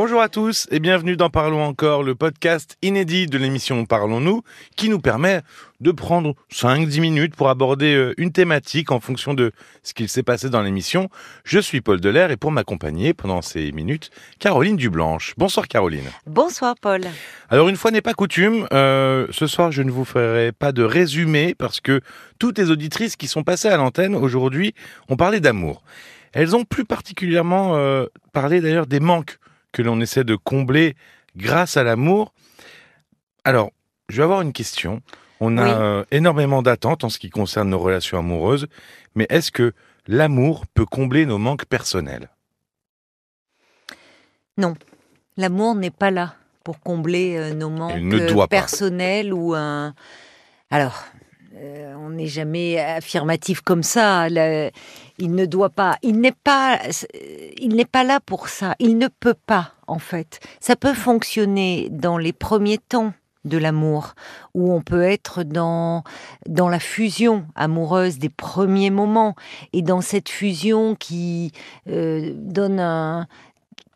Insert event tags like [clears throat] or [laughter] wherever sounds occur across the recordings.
Bonjour à tous et bienvenue dans Parlons encore, le podcast inédit de l'émission Parlons-nous, qui nous permet de prendre 5-10 minutes pour aborder euh, une thématique en fonction de ce qu'il s'est passé dans l'émission. Je suis Paul Delair et pour m'accompagner pendant ces minutes, Caroline Dublanche. Bonsoir Caroline. Bonsoir Paul. Alors une fois n'est pas coutume, euh, ce soir je ne vous ferai pas de résumé parce que toutes les auditrices qui sont passées à l'antenne aujourd'hui ont parlé d'amour. Elles ont plus particulièrement euh, parlé d'ailleurs des manques que l'on essaie de combler grâce à l'amour. Alors, je vais avoir une question. On a Oui. euh, énormément d'attentes en ce qui concerne nos relations amoureuses, mais est-ce que l'amour peut combler nos manques personnels? L'amour n'est pas là pour combler euh, nos manques personnels ou un. Alors, euh, on n'est jamais affirmatif comme ça. Il ne doit pas. Il n'est pas. Il n'est pas là pour ça. Il ne peut pas, en fait. Ça peut fonctionner dans les premiers temps de l'amour, où on peut être dans dans la fusion amoureuse des premiers moments et dans cette fusion qui euh, donne un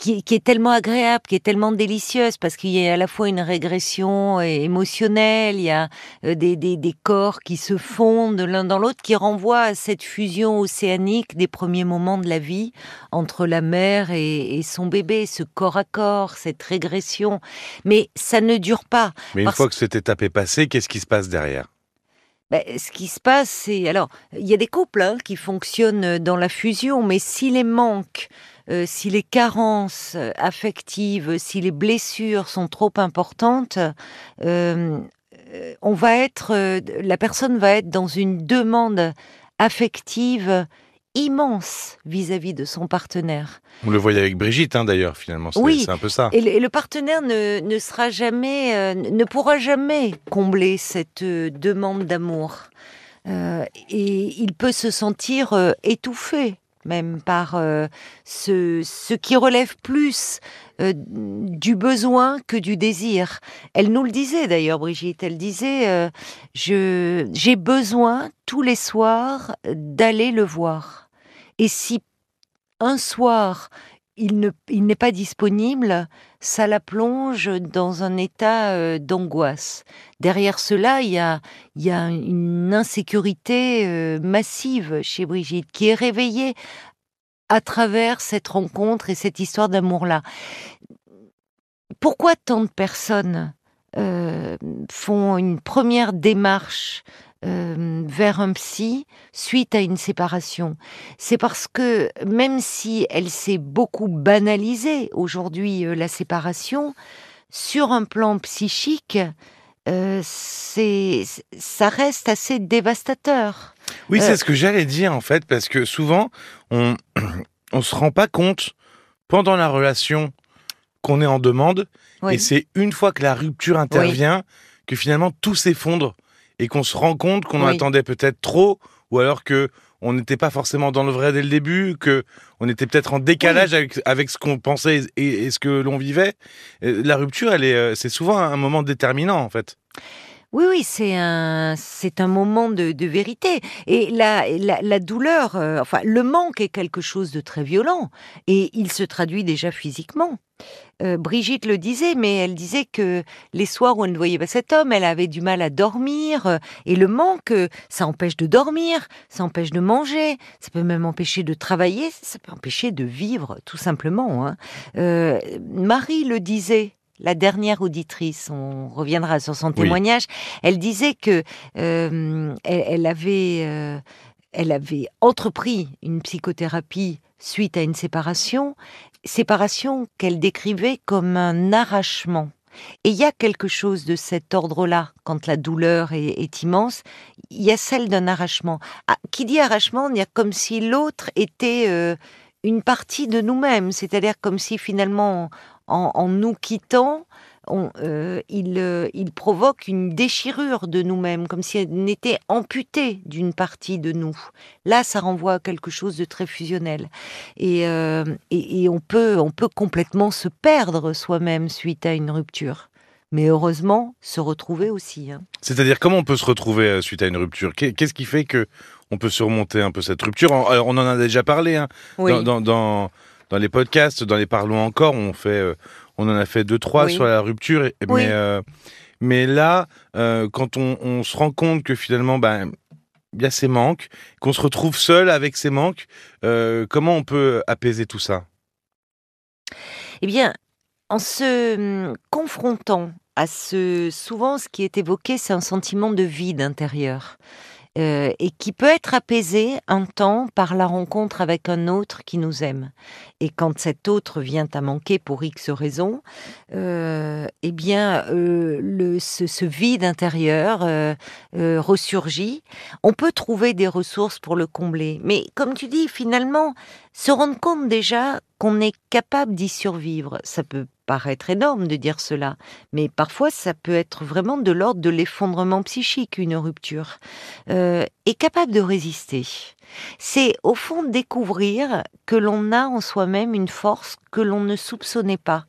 qui, qui est tellement agréable, qui est tellement délicieuse, parce qu'il y a à la fois une régression euh, émotionnelle, il y a euh, des, des, des corps qui se fondent l'un dans l'autre, qui renvoient à cette fusion océanique des premiers moments de la vie entre la mère et, et son bébé, ce corps à corps, cette régression. Mais ça ne dure pas. Mais une Parce- fois que cette étape est passée, qu'est-ce qui se passe derrière? Ben, ce qui se passe, c'est alors il y a des couples hein, qui fonctionnent dans la fusion, mais si les manques, euh, si les carences euh, affectives, si les blessures sont trop importantes, euh, on va être, la personne va être dans une demande affective immense vis-à-vis de son partenaire. On le voyait avec Brigitte, hein, d'ailleurs, finalement. C'est Oui. c'est un peu ça. Et le, et le partenaire ne, ne sera jamais, euh, ne pourra jamais combler cette euh, demande d'amour. Euh, et il peut se sentir étouffé même par euh, ce, qui relève plus euh, du besoin que du désir. Elle nous le disait d'ailleurs, Brigitte. Elle disait euh, j'ai besoin tous les soirs d'aller le voir. Et si un soir il ne il n'est pas disponible, ça la plonge dans un état euh, d'angoisse. Derrière cela, il y a, il y a une insécurité euh, massive chez Brigitte qui est réveillée à travers cette rencontre et cette histoire d'amour-là. Pourquoi tant de personnes euh, font une première démarche euh, vers un psy suite à une séparation C'est parce que même si elle s'est beaucoup banalisée aujourd'hui, euh, la séparation, sur un plan psychique, euh, c'est, ça reste assez dévastateur. Oui, c'est ce que j'allais dire en fait, parce que souvent, on [clears throat] on se rend pas compte pendant la relation qu'on est en demande, Oui. et c'est une fois que la rupture intervient que finalement tout s'effondre et qu'on se rend compte qu'on en attendait peut-être trop, ou alors que on n'était pas forcément dans le vrai dès le début, que on était peut-être en décalage avec, avec ce qu'on pensait et, et ce que l'on vivait. Euh, La rupture, elle est, euh, c'est souvent un moment déterminant en fait. Oui, oui, c'est un, c'est un moment de, vérité. Et la, la, douleur, euh, enfin, le manque est quelque chose de très violent. Et il se traduit déjà physiquement. Euh, Brigitte le disait, mais elle disait que les soirs où elle ne voyait pas cet homme, elle avait du mal à dormir. euh, Et le manque, ça empêche de dormir, ça empêche de manger, ça peut même empêcher de travailler, ça peut empêcher de vivre, tout simplement. hein. Marie le disait. La dernière auditrice, on reviendra sur son témoignage, elle disait que euh, elle, elle avait, euh, elle avait entrepris une psychothérapie suite à une séparation, séparation qu'elle décrivait comme un arrachement. Et il y a quelque chose de cet ordre-là, quand la douleur est, est immense, il y a celle d'un arrachement. Ah, qui dit arrachement, il y a comme si l'autre était euh, une partie de nous-mêmes, c'est-à-dire comme si finalement, en, en nous quittant, on, euh, il, euh, il provoque une déchirure de nous-mêmes, comme si elle était amputée d'une partie de nous. Là, ça renvoie à quelque chose de très fusionnel. Et, euh, et, et on, peut, on peut complètement se perdre soi-même suite à une rupture. Mais heureusement, se retrouver aussi. hein. C'est-à-dire comment on peut se retrouver suite à une rupture? Qu'est- Qu'est-ce qui fait que on peut surmonter un peu cette rupture? On alors, on en a déjà parlé hein, dans, dans, dans, dans les podcasts, dans les parlons encore, on fait, euh, on en a fait deux trois Oui. sur la rupture, et- Oui. mais euh, mais là, euh, quand on, on se rend compte que finalement, ben il y a ces manques, qu'on se retrouve seul avec ces manques, comment on peut apaiser tout ça? Eh bien, en se hum, confrontant à ce... Souvent, ce qui est évoqué, c'est un sentiment de vide intérieur. Euh, et qui peut être apaisé un temps par la rencontre avec un autre qui nous aime. Et quand cet autre vient à manquer pour X raisons, euh, eh bien, euh, le, ce, ce vide intérieur ressurgit. On peut trouver des ressources pour le combler. Mais comme tu dis, finalement, se rendre compte déjà qu'on est capable d'y survivre, ça peut paraître énorme de dire cela, mais parfois ça peut être vraiment de l'ordre de l'effondrement psychique, une rupture, euh, est capable de résister. C'est au fond découvrir que l'on a en soi-même une force que l'on ne soupçonnait pas.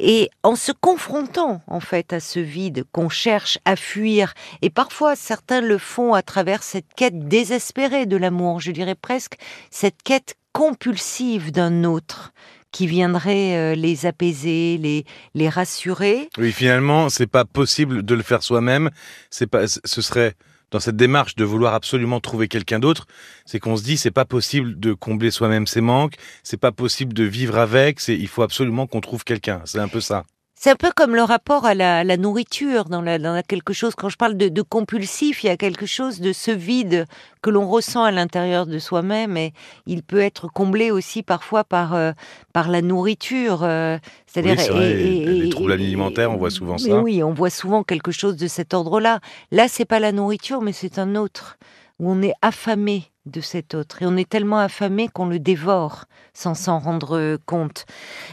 Et en se confrontant en fait à ce vide qu'on cherche à fuir, et parfois certains le font à travers cette quête désespérée de l'amour, je dirais presque cette quête compulsive d'un autre qui viendrait euh, les apaiser, les, les rassurer. Oui, finalement, c'est pas possible de le faire soi-même. C'est pas, ce serait dans cette démarche de vouloir absolument trouver quelqu'un d'autre, c'est qu'on se dit c'est pas possible de combler soi-même ses manques, c'est pas possible de vivre avec, c'est il faut absolument qu'on trouve quelqu'un. C'est un peu ça. C'est un peu comme le rapport à la, la nourriture, dans la, dans la quelque chose, quand je parle de, de compulsif, il y a quelque chose de ce vide que l'on ressent à l'intérieur de soi-même et il peut être comblé aussi parfois par, euh, par la nourriture. euh, c'est-à-dire Oui, et- les- et- les et- troubles et- alimentaires, on voit souvent ça. Oui, on voit souvent quelque chose de cet ordre-là. Là, c'est pas la nourriture, mais c'est un autre, où on est affamé de cet autre. Et on est tellement affamé qu'on le dévore sans s'en rendre compte.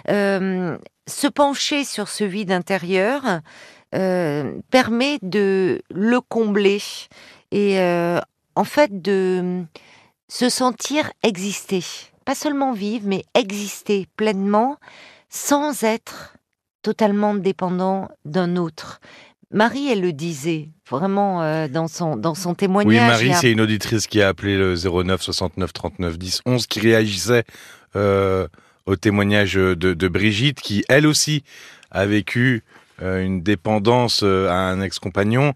Euh, se pencher sur ce vide intérieur euh, permet de le combler et euh, en fait de se sentir exister. Pas seulement vivre, mais exister pleinement sans être totalement dépendant d'un autre. Marie, elle le disait vraiment euh, dans son dans son témoignage. Oui, Marie, a- c'est une auditrice qui a appelé le 09 69 39 10 11 qui réagissait euh, au témoignage de, de Brigitte qui, elle aussi, a vécu euh, une dépendance à un ex-compagnon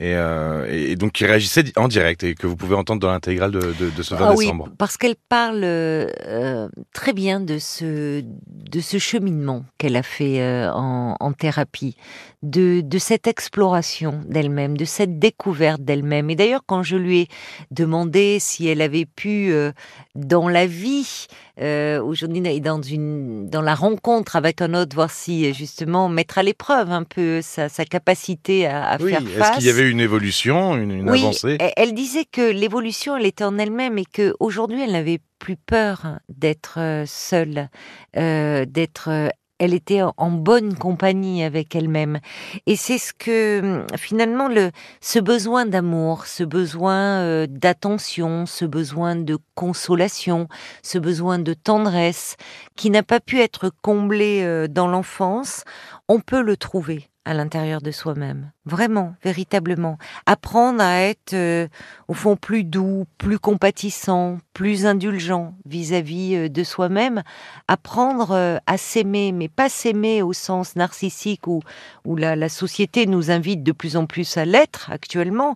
et, euh, et donc qui réagissait en direct et que vous pouvez entendre dans l'intégrale de, de, de ce 20 Ah oui, décembre. parce qu'elle parle euh, très bien de ce, de ce cheminement qu'elle a fait euh, en, en thérapie, de, de cette exploration d'elle-même, de cette découverte d'elle-même. Et d'ailleurs, quand je lui ai demandé si elle avait pu, euh, dans la vie, euh, aujourd'hui, dans, une, dans la rencontre avec un autre, voir si justement mettre à l'épreuve un peu sa, sa capacité à, à Oui, faire est-ce face. qu'il y avait une évolution, une, une Oui, avancée? elle- disait que l'évolution, elle était en elle-même et que aujourd'hui, elle n'avait plus peur d'être euh, seule, euh, d'être. Elle était en- en bonne compagnie avec elle-même. Et c'est ce que hum, finalement le ce besoin d'amour, ce besoin euh, d'attention, ce besoin de consolation, ce besoin de tendresse qui n'a pas pu être comblé euh, dans l'enfance, on peut le trouver à l'intérieur de soi-même. Vraiment, véritablement apprendre à être euh, au fond plus doux, plus compatissant, plus indulgent vis-à-vis euh, de soi-même, apprendre euh, à s'aimer, mais pas s'aimer au sens narcissique où, où la, la société nous invite de plus en plus à l'être actuellement,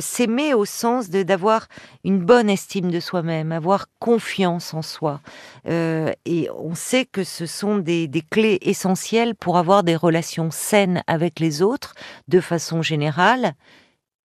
s'aimer au sens d'avoir une bonne estime de soi-même, avoir confiance en soi. Et on sait que ce sont des, des clés essentielles pour avoir des relations saines avec les autres, de façon générale,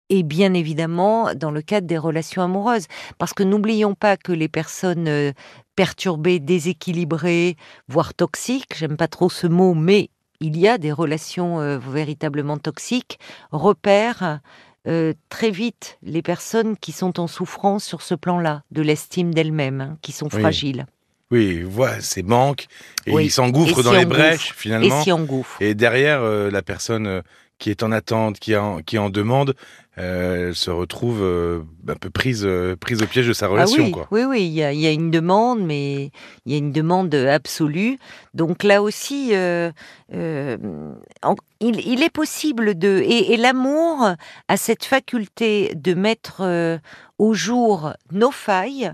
et bien évidemment dans le cadre des relations amoureuses. Parce que n'oublions pas que les personnes euh, perturbées, déséquilibrées, voire toxiques, j'aime pas trop ce mot, mais il y a des relations euh, véritablement toxiques, repèrent euh, très vite les personnes qui sont en souffrance sur ce plan-là, de l'estime d'elles-mêmes, hein, qui sont Oui. fragiles. Oui, voilà, ces manques et Oui, ils s'engouffrent et dans s'y les brèches Et finalement. s'y engouffrent. Et derrière, euh, la personne qui est en attente, qui, en, qui en demande, euh, elle se retrouve euh, un peu prise, euh, prise au piège de sa relation. ah oui, quoi. oui, oui, il y a, il y a une demande, mais il y a une demande absolue. Donc là aussi, en- il, il est possible de... Et, et l'amour a cette faculté de mettre au jour nos failles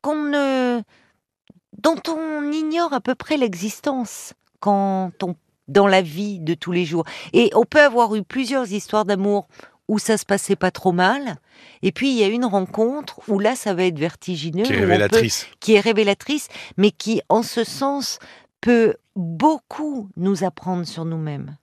qu'on ne dont on ignore à peu près l'existence quand on dans la vie de tous les jours. Et on peut avoir eu plusieurs histoires d'amour où ça se passait pas trop mal, et puis il y a une rencontre où là ça va être vertigineux, Qui est peut- révélatrice. qui est révélatrice, mais qui en ce sens peut beaucoup nous apprendre sur nous-mêmes.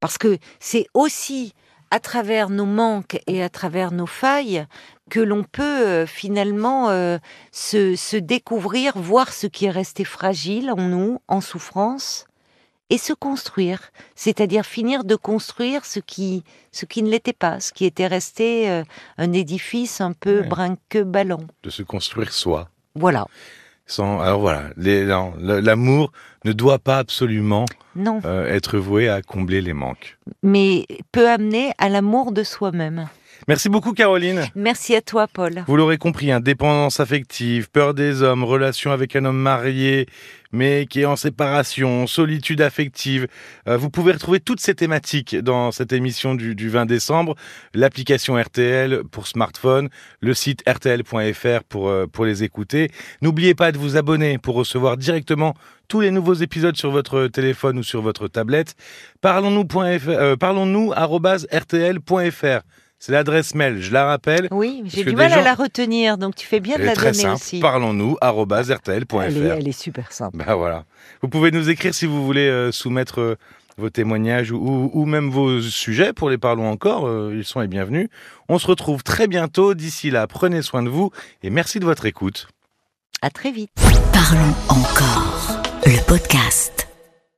Parce que c'est aussi à travers nos manques et à travers nos failles que l'on peut euh, finalement euh, se, se découvrir, voir ce qui est resté fragile en nous, en souffrance, et se construire, c'est-à-dire finir de construire ce qui, ce qui ne l'était pas, ce qui était resté euh, un édifice un peu Ouais. brinque-ballon. De se construire soi. Voilà. Sans, alors voilà, l'amour ne doit pas absolument Non, euh, être voué à combler les manques. mais peut amener à l'amour de soi-même. Merci beaucoup Caroline. Merci à toi, Paul. Vous l'aurez compris, hein, dépendance affective, peur des hommes, relation avec un homme marié, mais qui est en séparation, solitude affective. Euh, vous pouvez retrouver toutes ces thématiques dans cette émission du, du 20 décembre, l'application RTL pour smartphone, le site rtl.fr pour, euh, pour les écouter. N'oubliez pas de vous abonner pour recevoir directement tous les nouveaux épisodes sur votre téléphone ou sur votre tablette. Parlons-nous.fr, euh, parlons-nous arobase rtl.fr. C'est l'adresse mail, je la rappelle. Oui, j'ai du mal gens- à la retenir, donc tu fais bien de Elle la très donner simple. aussi. Parlons-nous, rtl.fr. Elle est, elle est super simple. Ben voilà. Vous pouvez nous écrire si vous voulez euh, soumettre euh, vos témoignages ou, ou- ou même vos sujets pour les Parlons encore. euh, ils sont les bienvenus. On se retrouve très bientôt. D'ici là, prenez soin de vous et merci de votre écoute. À très vite. Parlons encore. Le podcast.